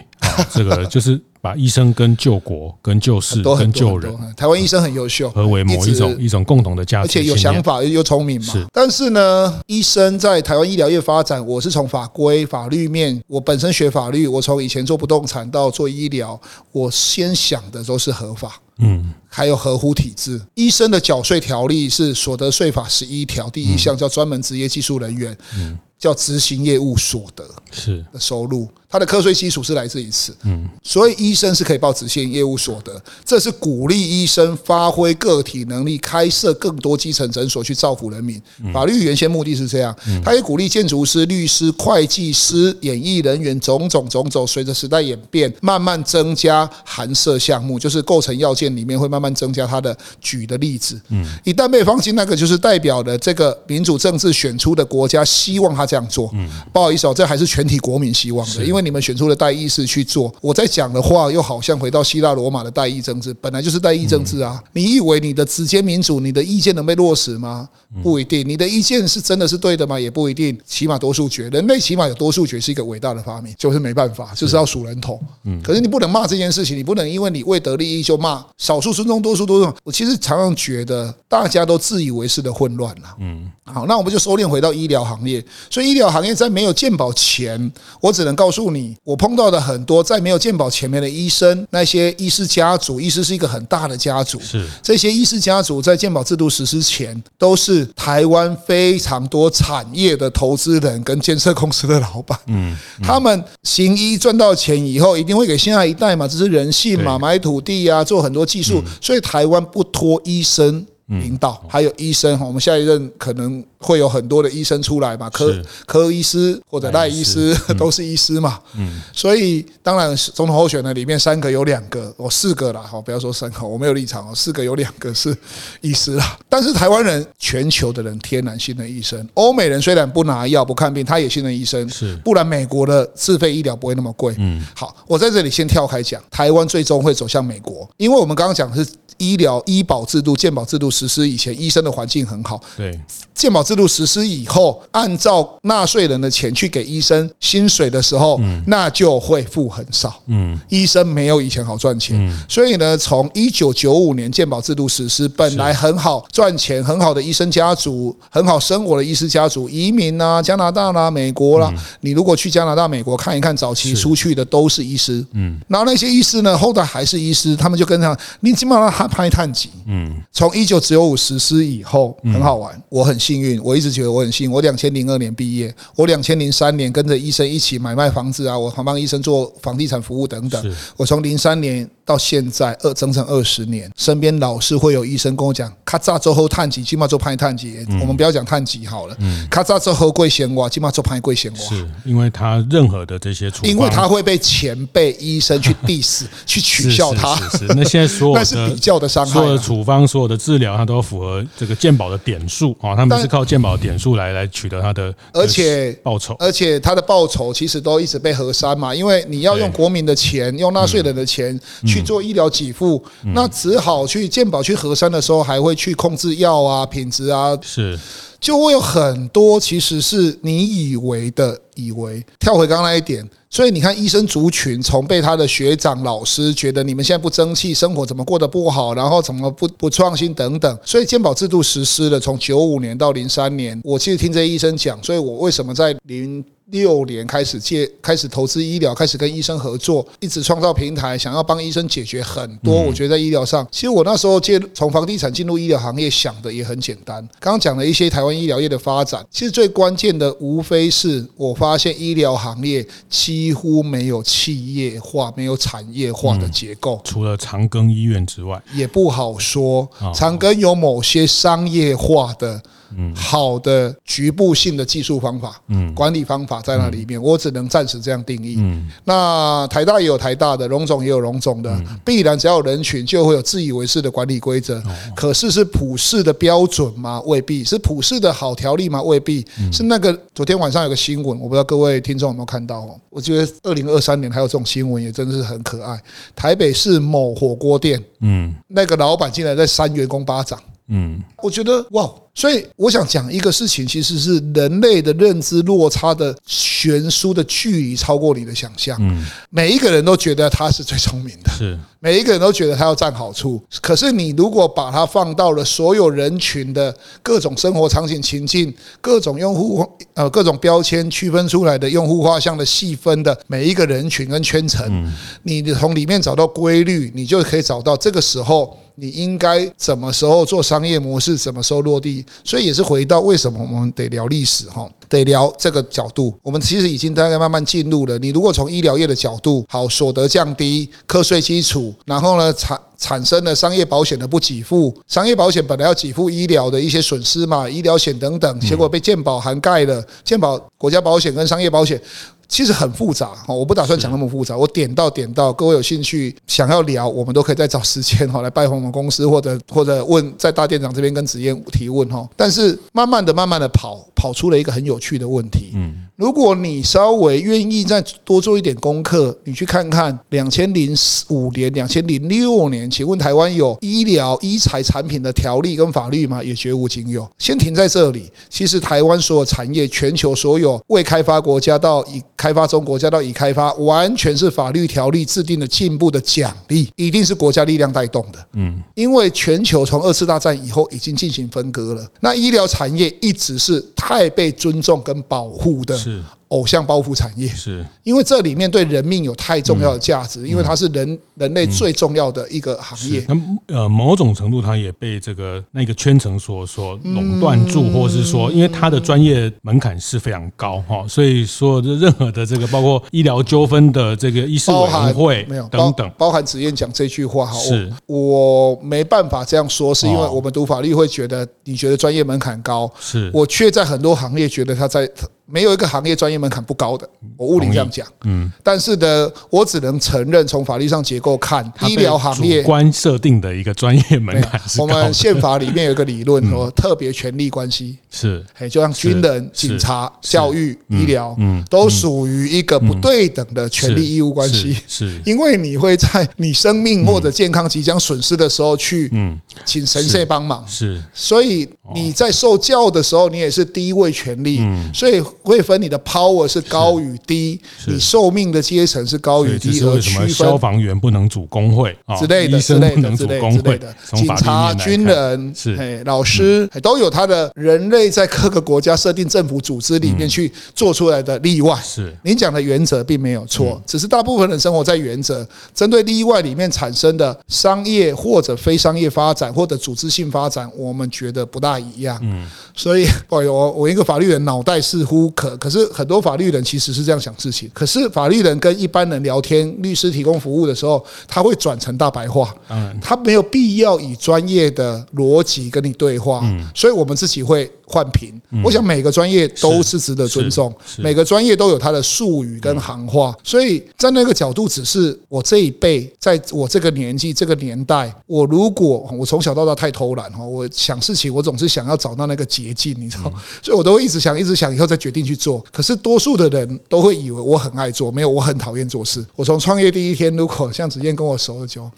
Speaker 2: 这个就是
Speaker 1: 把医生跟救国、跟救世、跟救人，
Speaker 2: 台湾医生很优秀，
Speaker 1: 合为某一种一种共同的价值，
Speaker 2: 而且有想法又聪明嘛。
Speaker 1: 是，
Speaker 2: 但是呢，医生在台湾医疗业发展，我是从法规法律面，我本身学法律，我从以前做不动产到做医疗，我先想的都是合法。嗯，还有合乎体制。医生的缴税条例是所得税法十一条第一项，叫专门职业技术人员，嗯叫执行业务所得是的收入。它的课税基础是来自于此，嗯，所以医生是可以报直线业务所得，这是鼓励医生发挥个体能力，开设更多基层诊所去造福人民。法律原先目的是这样，他也鼓励建筑师、律师、会计师、演艺人员种种种种，随着时代演变，慢慢增加含涉项目，就是构成要件里面会慢慢增加他的举的例子。嗯，一旦被放进那个，就是代表的这个民主政治选出的国家希望他这样做。嗯，不好意思哦，这还是全体国民希望的，因为。你们选出了代议士去做，我在讲的话又好像回到希腊罗马的代议政治，本来就是代议政治啊！你以为你的直接民主，你的意见能被落实吗？不一定。你的意见是真的是对的吗？也不一定。起码多数决，人类起码有多数决是一个伟大的发明，就是没办法，就是要数人头。嗯，可是你不能骂这件事情，你不能因为你未得利益就骂少数尊重多数多数。我其实常常觉得大家都自以为是的混乱了。嗯，好，那我们就收敛回到医疗行业。所以医疗行业在没有健保前，我只能告诉你。你我碰到的很多在没有健保前面的医生，那些医师家族，医师是一个很大的家族。是这些医师家族在健保制度实施前，都是台湾非常多产业的投资人跟建设公司的老板。嗯，他们行医赚到钱以后，一定会给下一代嘛，这是人性嘛，买土地啊，做很多技术，所以台湾不拖医生领导，还有医生哈，我们下一任可能。会有很多的医生出来嘛，科科医师或者赖医师。都是医师嘛，嗯，所以当然总统候选人里面三个有两个，我四个啦，好，不要说三个，我没有立场哦，四个有两个是医师啦。但是台湾人，全球的人天然信任医生，欧美人虽然不拿药不看病，他也信任医生，是，不然美国的自费医疗不会那么贵。嗯，好，我在这里先跳开讲，台湾最终会走向美国，因为我们刚刚讲的是医疗医保制度、健保制度实施以前，医生的环境很好，对，健保制。度实施以后，按照纳税人的钱去给医生薪水的时候，那就会付很少。嗯，医生没有以前好赚钱，所以呢，从一九九五年健保制度实施，本来很好赚钱、很好的医生家族、很好生活的医师家族，移民啊，加拿大啦、美国啦。你如果去加拿大、美国看一看，早期出去的都是医师。嗯，然后那些医师呢，后来还是医师，他们就跟上，你基本上他拍探级。嗯，从一九九五实施以后，很好玩，我很幸运。我一直觉得我很幸运，我两千零二年毕业，我两千零三年跟着医生一起买卖房子啊，我还帮医生做房地产服务等等。我从零三年。到现在二整整二十年，身边老是会有医生跟我讲，咔嚓之后探级，起码做拍探级。我们不要讲探级好了，咔嚓之后贵闲话，起码做拍贵闲话。是因为他任何的这些处，因为他会被前辈医生去 diss，去取笑他。是是是，那现在所有的 那是比较的伤害，所有的处方、所有的治疗，他都符合这个健保的点数啊。他们是靠健保点数来来取得他的，而且报酬，而且他的报酬其实都一直被核删嘛，因为你要用国民的钱，用纳税人的钱。去做医疗给付，那只好去健保去核删的时候，还会去控制药啊品质啊，是就会有很多其实是你以为的以为。跳回刚刚那一点，所以你看医生族群从被他的学长老师觉得你们现在不争气，生活怎么过得不好，然后怎么不不创新等等，所以健保制度实施了，从九五年到零三年，我其实听这些医生讲，所以我为什么在零。六年开始借开始投资医疗，开始跟医生合作，一直创造平台，想要帮医生解决很多。我觉得在医疗上，其实我那时候借从房地产进入医疗行业，想的也很简单。刚刚讲了一些台湾医疗业的发展，其实最关键的无非是我发现医疗行业几乎没有企业化、没有产业化的结构。除了长庚医院之外，也不好说。长庚有某些商业化的。嗯，好的局部性的技术方法，嗯，管理方法在那里面，我只能暂时这样定义。嗯，那台大也有台大的，荣总也有荣总的，必然只要有人群，就会有自以为是的管理规则。可是是普世的标准吗？未必是普世的好条例吗？未必是那个。昨天晚上有个新闻，我不知道各位听众有没有看到哦？我觉得二零二三年还有这种新闻，也真的是很可爱。台北市某火锅店，嗯，那个老板竟然在扇员工巴掌。
Speaker 1: 嗯，
Speaker 2: 我觉得哇，所以我想讲一个事情，其实是人类的认知落差的悬殊的距离超过你的想象。嗯，每一个人都觉得他是最聪明的，
Speaker 1: 是
Speaker 2: 每一个人都觉得他要占好处。可是你如果把它放到了所有人群的各种生活场景情境、各种用户呃各种标签区分出来的用户画像的细分的每一个人群跟圈层，你从里面找到规律，你就可以找到这个时候。你应该什么时候做商业模式，什么时候落地？所以也是回到为什么我们得聊历史哈，得聊这个角度。我们其实已经大概慢慢进入了。你如果从医疗业的角度，好，所得降低，课税基础，然后呢产产生了商业保险的不给付，商业保险本来要给付医疗的一些损失嘛，医疗险等等，结果被健保涵盖了，健保国家保险跟商业保险。其实很复杂，我不打算讲那么复杂。我点到点到，各位有兴趣想要聊，我们都可以再找时间哈来拜访我们公司，或者或者问在大店长这边跟子燕提问哈。但是慢慢的、慢慢的跑，跑出了一个很有趣的问题。嗯。如果你稍微愿意再多做一点功课，你去看看两千零五年、两千零六年，请问台湾有医疗医材产品的条例跟法律吗？也绝无仅有。先停在这里。其实台湾所有产业，全球所有未开发国家到已开发中国家到已开发，完全是法律条例制定的进步的奖励，一定是国家力量带动的。嗯，因为全球从二次大战以后已经进行分割了，那医疗产业一直是太被尊重跟保护的。是。偶像包袱产业，是。因为这里面对人命有太重要的价值，因为它是人人类最重要的一个行业。
Speaker 1: 那呃，某种程度，它也被这个那个圈层所所垄断住，或是说，因为它的专业门槛是非常高哈，所以说任何的这个包括医疗纠纷的这个医事委员会没有等等，
Speaker 2: 包含子燕讲这句话哈，是。我没办法这样说，是因为我们读法律会觉得你觉得专业门槛高，是。我却在很多行业觉得他在。没有一个行业专业门槛不高的，我物理这样讲。嗯，但是呢，我只能承认，从法律上结构看，医疗行业
Speaker 1: 主观设定的一个专业门槛是。
Speaker 2: 我们宪法里面有一个理论说，特别权利关系。是，就像军人、警察、教育、医疗，嗯，都属于一个不对等的权利义务关系。是，因为你会在你生命或者健康即将损失的时候去，嗯，请神社帮忙。是，所以你在受教的时候，你也是第一位权利。嗯，所以。会分你的 power 是高与低，你寿命的阶层是高与低，而区分。
Speaker 1: 消防员不能组工会
Speaker 2: 之类的、之类的、之类的，警察、军人、是。老师都有他的人类在各个国家设定政府组织里面去做出来的例外。是。您讲的原则并没有错，只是大部分人生活在原则，针对例外里面产生的商业或者非商业发展或者组织性发展，我们觉得不大一样。嗯，所以，我我一个法律人脑袋似乎。可可是很多法律人其实是这样想事情，可是法律人跟一般人聊天，律师提供服务的时候，他会转成大白话，他没有必要以专业的逻辑跟你对话，所以我们自己会。换评，我想每个专业都是值得尊重，每个专业都有它的术语跟行话，所以在那个角度，只是我这一辈，在我这个年纪、这个年代，我如果我从小到大太偷懒哈，我想事情，我总是想要找到那个捷径，你知道，所以我都会一直想、一直想，以后再决定去做。可是多数的人都会以为我很爱做，没有，我很讨厌做事。我从创业第一天，如果像子健跟我熟了久，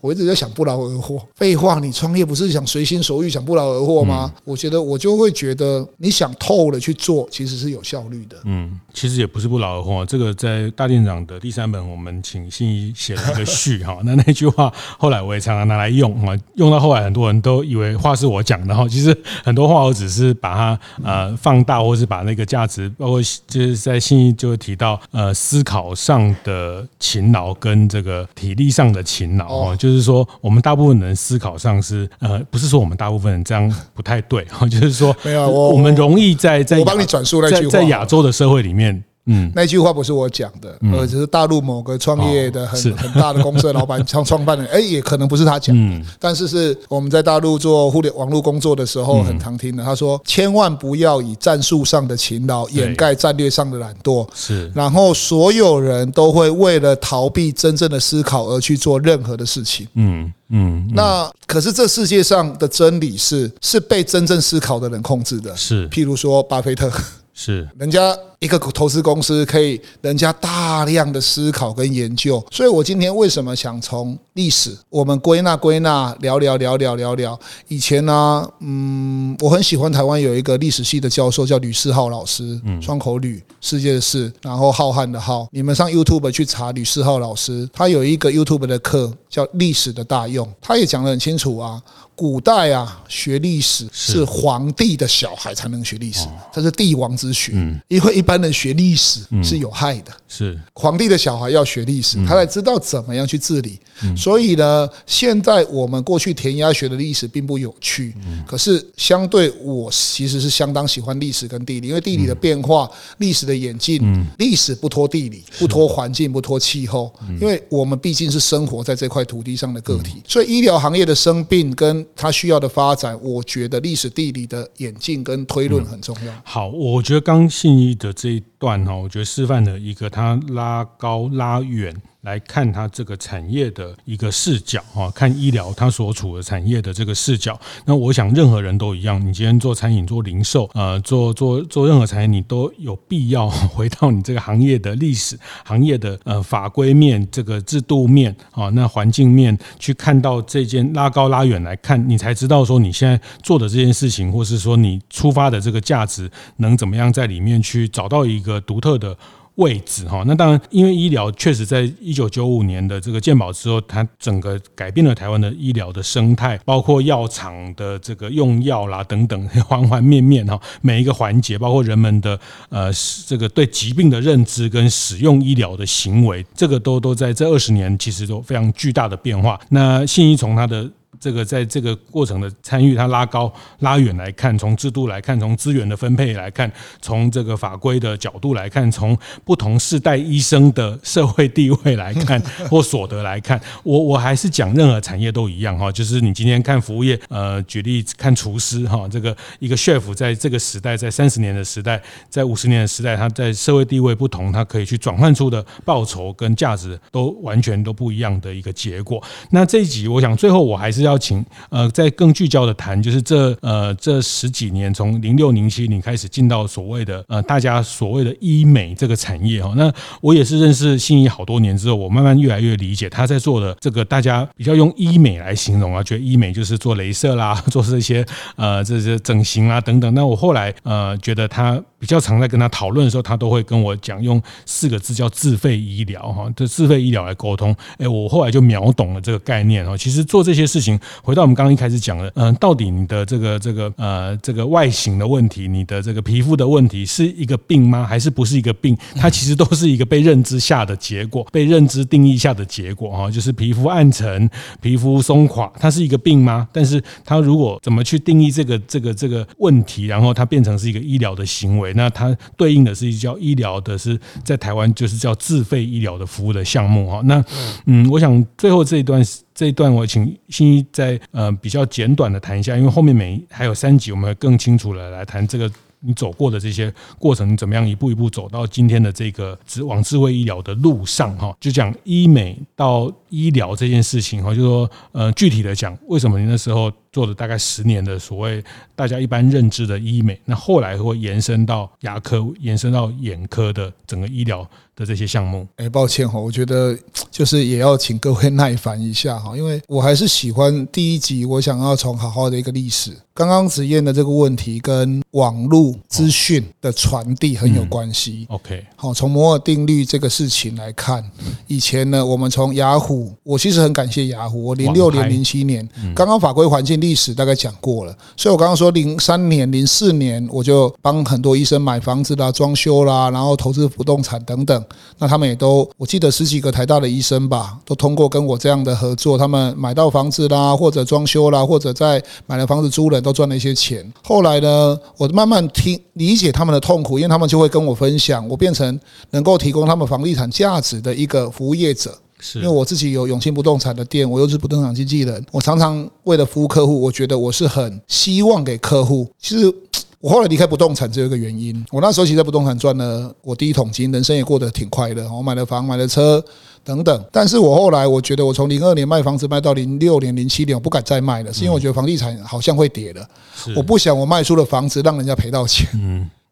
Speaker 2: 我一直在想不劳而获。废话，你创业不是想随心所欲、想不劳而获吗？我觉得我就会。觉得你想透了去做，其实是有效率的。
Speaker 1: 嗯，其实也不是不劳而获。这个在大店长的第三本，我们请信一写了一个序哈。那那句话后来我也常常拿来用哈，用到后来很多人都以为话是我讲的哈。其实很多话我只是把它呃放大，或是把那个价值，包括就是在信义就会提到呃思考上的勤劳跟这个体力上的勤劳哦，就是说我们大部分人思考上是呃不是说我们大部分人这样不太对哈，就是说。没有，我我们容易在在
Speaker 2: 我帮你转述那句话，
Speaker 1: 在亚洲的社会里面。嗯，
Speaker 2: 那句话不是我讲的，而只是大陆某个创业的很很大的公司的老板创创办人，哎，也可能不是他讲的，但是是我们在大陆做互联网络工作的时候很常听的。他说：“千万不要以战术上的勤劳掩盖战略上的懒惰。”是，然后所有人都会为了逃避真正的思考而去做任何的事情。嗯嗯，那可是这世界上的真理是是被真正思考的人控制的。是，譬如说巴菲特。是，人家一个投资公司可以人家大量的思考跟研究。所以我今天为什么想从历史我们归纳归纳聊聊聊聊聊聊。以前呢，嗯，我很喜欢台湾有一个历史系的教授叫吕世浩老师，双口吕，世界的世，然后浩瀚的浩。你们上 YouTube 去查吕世浩老师，他有一个 YouTube 的课叫《历史的大用》，他也讲得很清楚啊。古代啊，学历史是。皇帝的小孩才能学历史，这是帝王之学。因为一般人学历史是有害的。是。皇帝的小孩要学历史，他才知道怎么样去治理。所以呢，现在我们过去填鸭学的历史并不有趣。可是相对我其实是相当喜欢历史跟地理，因为地理的变化、历史的演进，历史不脱地理，不脱环境，不脱气候。因为我们毕竟是生活在这块土地上的个体，所以医疗行业的生病跟他需要的发展，我觉得历史地理的演进跟推论很重要。
Speaker 1: 好，我觉得刚信义的这一段哈，我觉得示范了一个它拉高拉远。来看它这个产业的一个视角啊，看医疗它所处的产业的这个视角。那我想任何人都一样，你今天做餐饮、做零售，呃，做做做任何产业，你都有必要回到你这个行业的历史、行业的呃法规面、这个制度面啊，那环境面去看到这件拉高拉远来看，你才知道说你现在做的这件事情，或是说你出发的这个价值能怎么样在里面去找到一个独特的。位置哈，那当然，因为医疗确实在一九九五年的这个健保之后，它整个改变了台湾的医疗的生态，包括药厂的这个用药啦等等，环环面面哈，每一个环节，包括人们的呃这个对疾病的认知跟使用医疗的行为，这个都都在这二十年其实都非常巨大的变化。那信义从它的。这个在这个过程的参与，它拉高拉远来看，从制度来看，从资源的分配来看，从这个法规的角度来看，从不同世代医生的社会地位来看 或所得来看，我我还是讲任何产业都一样哈，就是你今天看服务业，呃，举例看厨师哈，这个一个 chef 在这个时代，在三十年的时代，在五十年的时代，他在社会地位不同，他可以去转换出的报酬跟价值都完全都不一样的一个结果。那这一集，我想最后我还是要。邀请呃，再更聚焦的谈，就是这呃这十几年，从零六零七年开始进到所谓的呃大家所谓的医美这个产业哈。那我也是认识信义好多年之后，我慢慢越来越理解他在做的这个，大家比较用医美来形容啊，觉得医美就是做镭射啦，做这些呃这些整形啊等等。那我后来呃觉得他比较常在跟他讨论的时候，他都会跟我讲用四个字叫自费医疗哈，这自费医疗来沟通。哎，我后来就秒懂了这个概念哈。其实做这些事情。回到我们刚刚一开始讲的，嗯，到底你的这个这个呃这个外形的问题，你的这个皮肤的问题是一个病吗？还是不是一个病？它其实都是一个被认知下的结果，被认知定义下的结果哈，就是皮肤暗沉、皮肤松垮，它是一个病吗？但是它如果怎么去定义这个这个这个问题，然后它变成是一个医疗的行为，那它对应的是一叫医疗的，是在台湾就是叫自费医疗的服务的项目哈。那嗯，我想最后这一段。这一段我请新一再呃比较简短的谈一下，因为后面每还有三集，我们会更清楚的来谈这个你走过的这些过程，怎么样一步一步走到今天的这个智往智慧医疗的路上哈。就讲医美到医疗这件事情哈，就说呃具体的讲，为什么你那时候做了大概十年的所谓大家一般认知的医美，那后来会延伸到牙科，延伸到眼科的整个医疗。的这些项目，
Speaker 2: 哎，抱歉哈，我觉得就是也要请各位耐烦一下哈，因为我还是喜欢第一集，我想要从好好的一个历史。刚刚子燕的这个问题跟网络资讯的传递很有关系。OK，好，从摩尔定律这个事情来看，以前呢，我们从雅虎，我其实很感谢雅虎，我零六年、零七年刚刚法规环境历史大概讲过了，所以我刚刚说零三年、零四年我就帮很多医生买房子啦、装修啦，然后投资不动产等等。那他们也都，我记得十几个台大的医生吧，都通过跟我这样的合作，他们买到房子啦，或者装修啦，或者在买了房子租人，都赚了一些钱。后来呢，我慢慢听理解他们的痛苦，因为他们就会跟我分享，我变成能够提供他们房地产价值的一个服务业者。是，因为我自己有永庆不动产的店，我又是不动产经纪人，我常常为了服务客户，我觉得我是很希望给客户，其实。我后来离开不动产只有一个原因，我那时候其实在不动产赚了我第一桶金，人生也过得挺快乐。我买了房，买了车等等。但是我后来我觉得，我从零二年卖房子卖到零六年、零七年，我不敢再卖了，是因为我觉得房地产好像会跌了。我不想我卖出了房子让人家赔到钱。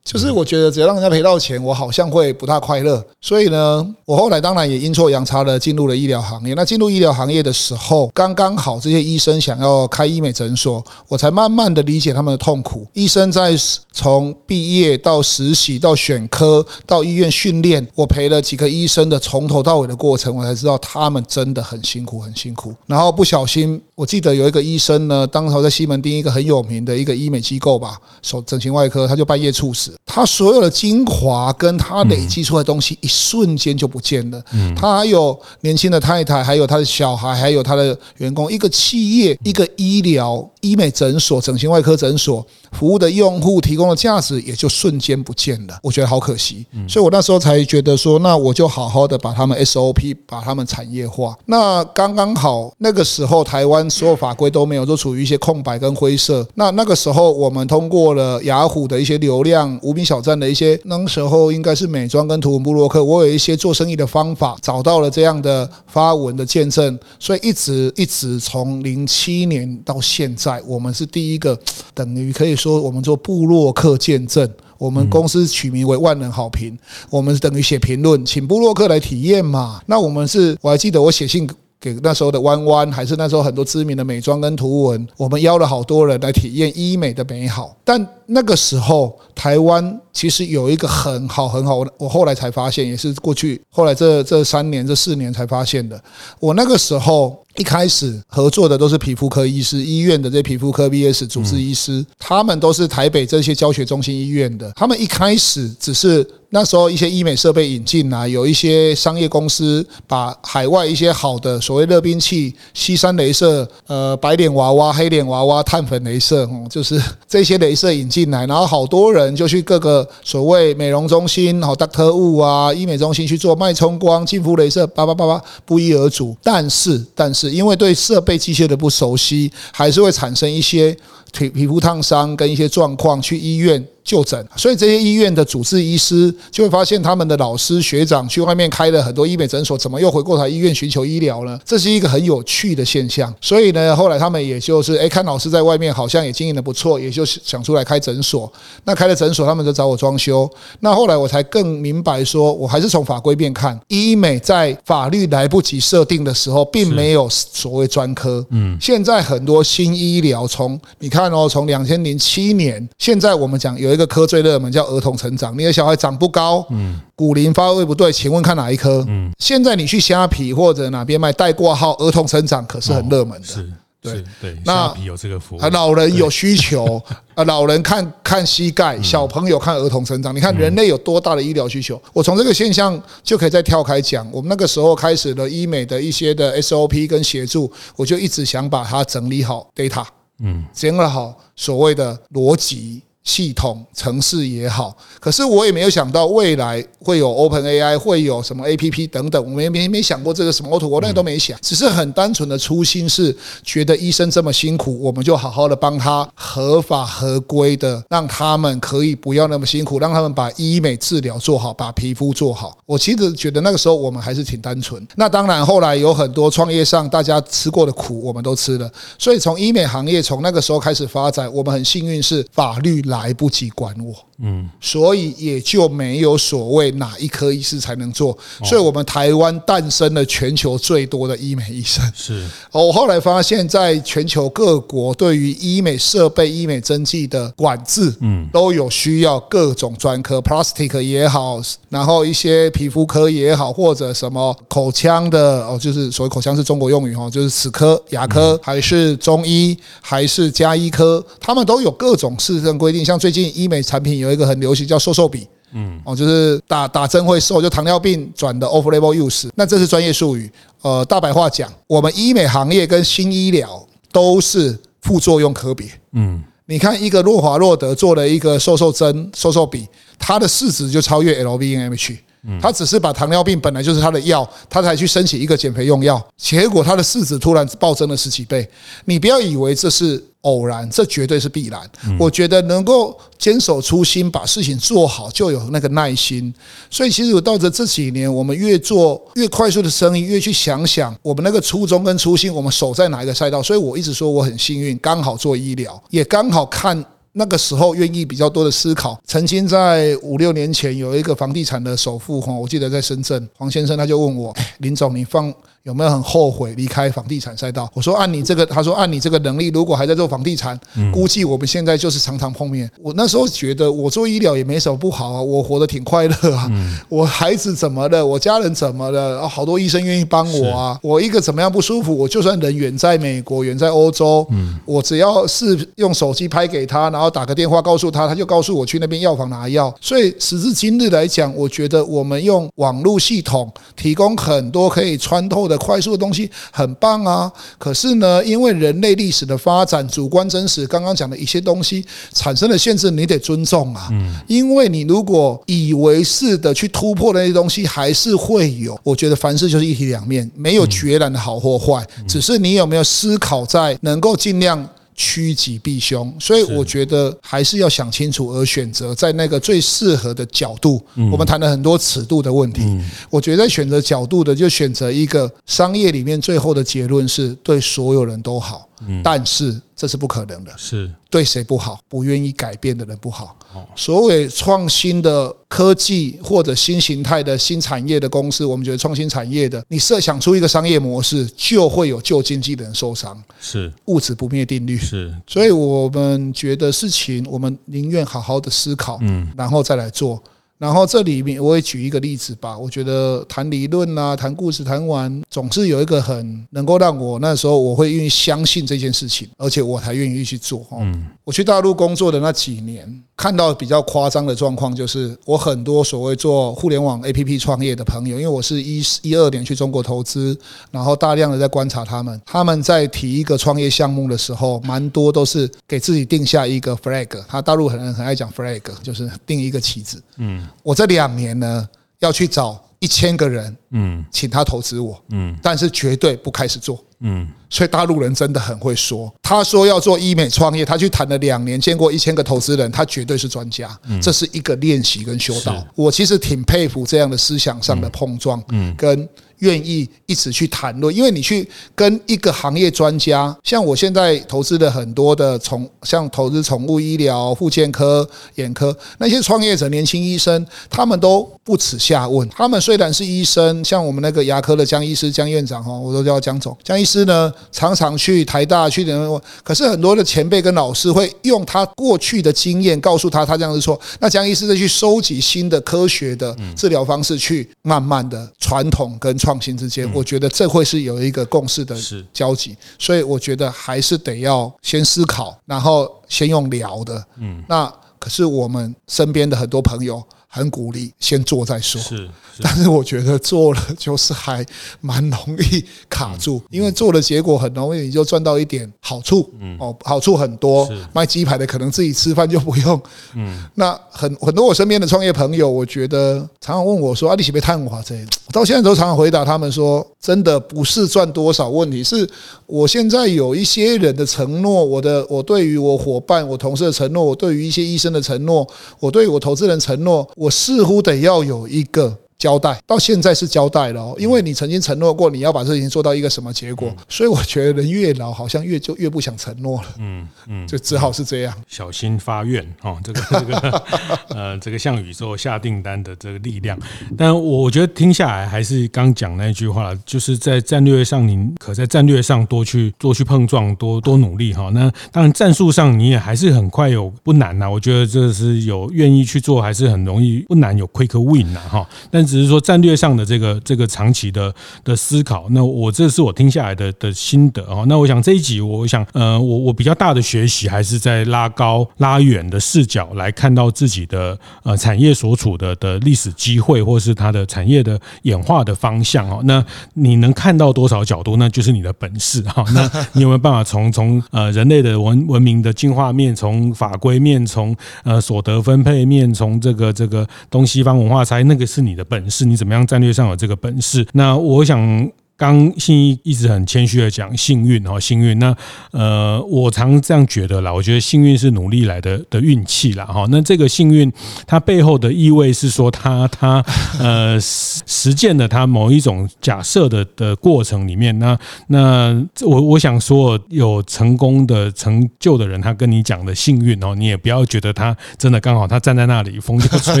Speaker 2: 就是我觉得只要让人家赔到钱，我好像会不大快乐。所以呢，我后来当然也阴错阳差的进入了医疗行业。那进入医疗行业的时候，刚刚好这些医生想要开医美诊所，我才慢慢的理解他们的痛苦。医生在从毕业到实习到选科到医院训练，我陪了几个医生的从头到尾的过程，我才知道他们真的很辛苦，很辛苦。然后不小心，我记得有一个医生呢，当时在西门町一个很有名的一个医美机构吧，手整形外科，他就半夜猝死。他所有的精华跟他累积出来的东西，一瞬间就不见了。他还有年轻的太太，还有他的小孩，还有他的员工。一个企业，一个医疗医美诊所、整形外科诊所服务的用户提供的价值，也就瞬间不见了。我觉得好可惜。所以我那时候才觉得说，那我就好好的把他们 SOP，把他们产业化。那刚刚好，那个时候台湾所有法规都没有，都处于一些空白跟灰色。那那个时候，我们通过了雅虎的一些流量。无名小站的一些，那时候应该是美妆跟图文部落客，我有一些做生意的方法，找到了这样的发文的见证，所以一直一直从零七年到现在，我们是第一个，等于可以说我们做部落客见证，我们公司取名为万人好评，我们是等于写评论，请部落客来体验嘛。那我们是，我还记得我写信给那时候的弯弯，还是那时候很多知名的美妆跟图文，我们邀了好多人来体验医美的美好，但。那个时候，台湾其实有一个很好很好，我我后来才发现，也是过去后来这这三年这四年才发现的。我那个时候一开始合作的都是皮肤科医师，医院的这些皮肤科 VS 主治医师，他们都是台北这些教学中心医院的。他们一开始只是那时候一些医美设备引进来，有一些商业公司把海外一些好的所谓热兵器、西山镭射、呃白脸娃娃、黑脸娃娃、碳粉镭射，哦，就是这些镭射引进。进来，然后好多人就去各个所谓美容中心、好 Doctor Wu 啊、医美中心去做脉冲光、净肤镭射，叭叭叭叭，不一而足。但是，但是因为对设备机械的不熟悉，还是会产生一些皮皮肤烫伤跟一些状况，去医院。就诊，所以这些医院的主治医师就会发现，他们的老师学长去外面开了很多医美诊所，怎么又回过头医院寻求医疗呢？这是一个很有趣的现象。所以呢，后来他们也就是，诶，看老师在外面好像也经营的不错，也就想出来开诊所。那开了诊所，他们就找我装修。那后来我才更明白，说我还是从法规面看，医美在法律来不及设定的时候，并没有所谓专科。嗯，现在很多新医疗，从你看哦，从两千零七年，现在我们讲有。有一个科最热门叫儿童成长，你的小孩长不高，嗯，骨龄发育不对，请问看哪一科？嗯，现在你去虾皮或者哪边卖带挂号儿童成长，可是很热门的，
Speaker 1: 是，对对。
Speaker 2: 那
Speaker 1: 虾皮有这个服务，
Speaker 2: 老人有需求啊，老人看看膝盖，小朋友看儿童成长，你看人类有多大的医疗需求？我从这个现象就可以再跳开讲，我们那个时候开始了医美的一些的 SOP 跟协助，我就一直想把它整理好 data，嗯，整理好所谓的逻辑。系统、城市也好，可是我也没有想到未来会有 Open AI，会有什么 APP 等等，我没没没想过这个什么 Auto，我那个都没想，只是很单纯的初心是觉得医生这么辛苦，我们就好好的帮他合法合规的，让他们可以不要那么辛苦，让他们把医美治疗做好，把皮肤做好。我其实觉得那个时候我们还是挺单纯。那当然后来有很多创业上大家吃过的苦，我们都吃了。所以从医美行业从那个时候开始发展，我们很幸运是法律。来不及管我，嗯，所以也就没有所谓哪一科医师才能做，所以我们台湾诞生了全球最多的医美医生。是，我后来发现，在全球各国对于医美设备、医美针剂的管制，嗯，都有需要各种专科，plastic 也好，然后一些皮肤科也好，或者什么口腔的哦，就是所谓口腔是中国用语哈，就是齿科、牙科，还是中医，还是加医科，他们都有各种市政规定。像最近医美产品有一个很流行叫瘦瘦笔，嗯，哦，就是打打针会瘦，就糖尿病转的 off label use，那这是专业术语。呃，大白话讲，我们医美行业跟新医疗都是副作用可比。嗯，你看一个洛华洛德做了一个瘦瘦针、瘦瘦笔，它的市值就超越 LVMH。它只是把糖尿病本来就是它的药，它才去申请一个减肥用药，结果它的市值突然暴增了十几倍。你不要以为这是偶然，这绝对是必然。我觉得能够坚守初心，把事情做好，就有那个耐心。所以其实我到这这几年，我们越做越快速的生意，越去想想我们那个初衷跟初心，我们守在哪一个赛道。所以我一直说我很幸运，刚好做医疗，也刚好看。那个时候愿意比较多的思考。曾经在五六年前有一个房地产的首富哈，我记得在深圳，黄先生他就问我，林总，你放。有没有很后悔离开房地产赛道？我说按你这个，他说按你这个能力，如果还在做房地产，估计我们现在就是常常碰面。我那时候觉得我做医疗也没什么不好啊，我活得挺快乐啊。我孩子怎么了？我家人怎么了？好多医生愿意帮我啊。我一个怎么样不舒服？我就算人远在美国，远在欧洲，我只要是用手机拍给他，然后打个电话告诉他，他就告诉我去那边药房拿药。所以时至今日来讲，我觉得我们用网络系统提供很多可以穿透的。快速的东西很棒啊，可是呢，因为人类历史的发展、主观真实，刚刚讲的一些东西产生了限制，你得尊重啊。嗯因为你如果以为是的去突破那些东西，还是会有。我觉得凡事就是一体两面，没有决然的好或坏，只是你有没有思考在能够尽量。趋吉避凶，所以我觉得还是要想清楚而选择在那个最适合的角度。我们谈了很多尺度的问题，我觉得选择角度的就选择一个商业里面最后的结论是对所有人都好。但是这是不可能的，是对谁不好？不愿意改变的人不好。所谓创新的科技或者新形态的新产业的公司，我们觉得创新产业的，你设想出一个商业模式，就会有旧经济的人受伤。是物质不灭定律。是，所以我们觉得事情，我们宁愿好好的思考，嗯，然后再来做。然后这里面我也举一个例子吧，我觉得谈理论啊，谈故事，谈完总是有一个很能够让我那时候我会愿意相信这件事情，而且我才愿意去做。嗯，我去大陆工作的那几年，看到比较夸张的状况，就是我很多所谓做互联网 APP 创业的朋友，因为我是一一二年去中国投资，然后大量的在观察他们，他们在提一个创业项目的时候，蛮多都是给自己定下一个 flag，他大陆很很爱讲 flag，就是定一个旗子。嗯。我这两年呢，要去找一千个人，嗯，请他投资我，嗯，但是绝对不开始做，嗯，所以大陆人真的很会说。他说要做医美创业，他去谈了两年，见过一千个投资人，他绝对是专家。这是一个练习跟修道。我其实挺佩服这样的思想上的碰撞，嗯，跟。愿意一直去谈论，因为你去跟一个行业专家，像我现在投资的很多的宠，像投资宠物医疗、复健科、眼科那些创业者、年轻医生，他们都不耻下问。他们虽然是医生，像我们那个牙科的江医师、江院长哈，我都叫江总。江医师呢，常常去台大去的，可是很多的前辈跟老师会用他过去的经验告诉他，他这样子错。那江医师再去收集新的科学的治疗方式，去慢慢的传统跟创。创新之间，我觉得这会是有一个共识的交集，所以我觉得还是得要先思考，然后先用聊的。嗯，那可是我们身边的很多朋友。很鼓励，先做再说。是，但是我觉得做了就是还蛮容易卡住，因为做的结果很容易你就赚到一点好处。嗯，哦，好处很多。卖鸡排的可能自己吃饭就不用。嗯，那很很多我身边的创业朋友，我觉得常常问我说：“啊，你喜不是贪玩这？”我到现在都常常回答他们说：“真的不是赚多少问题，是我现在有一些人的承诺，我的我对于我伙伴、我同事的承诺，我对于一些医生的承诺，我对于我投资人承诺。”我似乎得要有一个。交代到现在是交代了，哦因为你曾经承诺过你要把事情做到一个什么结果，所以我觉得人越老好像越就越不想承诺了。嗯嗯，就只好是这样。
Speaker 1: 小心发愿哦，这个这个 呃，这个向宇宙下订单的这个力量。但我觉得听下来还是刚讲那句话，就是在战略上，您可在战略上多去多去碰撞，多多努力哈。那当然战术上你也还是很快有不难呐。我觉得这是有愿意去做，还是很容易不难有 quick win 呐哈。但只是说战略上的这个这个长期的的思考，那我这是我听下来的的心得哦。那我想这一集，我想呃，我我比较大的学习还是在拉高拉远的视角来看到自己的呃产业所处的的历史机会，或是它的产业的演化的方向哦。那你能看到多少角度，那就是你的本事哈。那你有没有办法从从呃人类的文文明的进化面，从法规面，从呃所得分配面，从这个这个东西方文化差异，那个是你的本事，你。怎么样战略上有这个本事？那我想。刚信一一直很谦虚的讲幸运哈，幸运。那呃，我常这样觉得啦，我觉得幸运是努力来的的运气啦哈。那这个幸运它背后的意味是说，他他呃实实践了他某一种假设的的过程里面，那那我我想说，有成功的成就的人，他跟你讲的幸运哦，你也不要觉得他真的刚好他站在那里，风就吹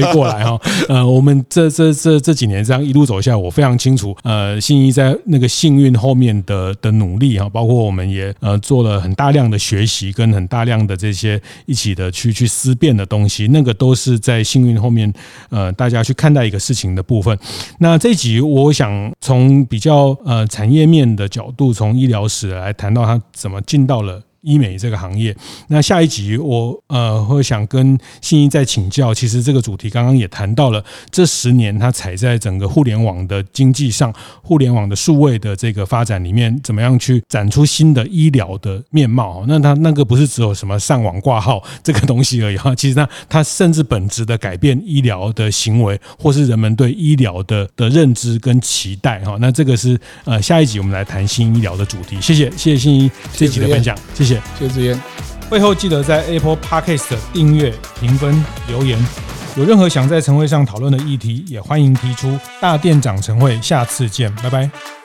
Speaker 1: 过来哈。呃，我们这这这这几年这样一路走下来，我非常清楚，呃，信一在那个幸运后面的的努力哈，包括我们也呃做了很大量的学习，跟很大量的这些一起的去去思辨的东西，那个都是在幸运后面呃大家去看待一个事情的部分。那这集我想从比较呃产业面的角度，从医疗史来谈到它怎么进到了。医美这个行业，那下一集我呃会想跟信一再请教。其实这个主题刚刚也谈到了，这十年它踩在整个互联网的经济上，互联网的数位的这个发展里面，怎么样去展出新的医疗的面貌？那它那个不是只有什么上网挂号这个东西而已哈，其实它它甚至本质的改变医疗的行为，或是人们对医疗的的认知跟期待哈。那这个是呃下一集我们来谈新医疗的主题。谢谢谢谢信一这集的分享，谢谢。
Speaker 2: 谢谢志嫣，
Speaker 1: 会后记得在 Apple Podcast 订阅、评分、留言。有任何想在晨会上讨论的议题，也欢迎提出。大店长晨会，下次见，拜拜。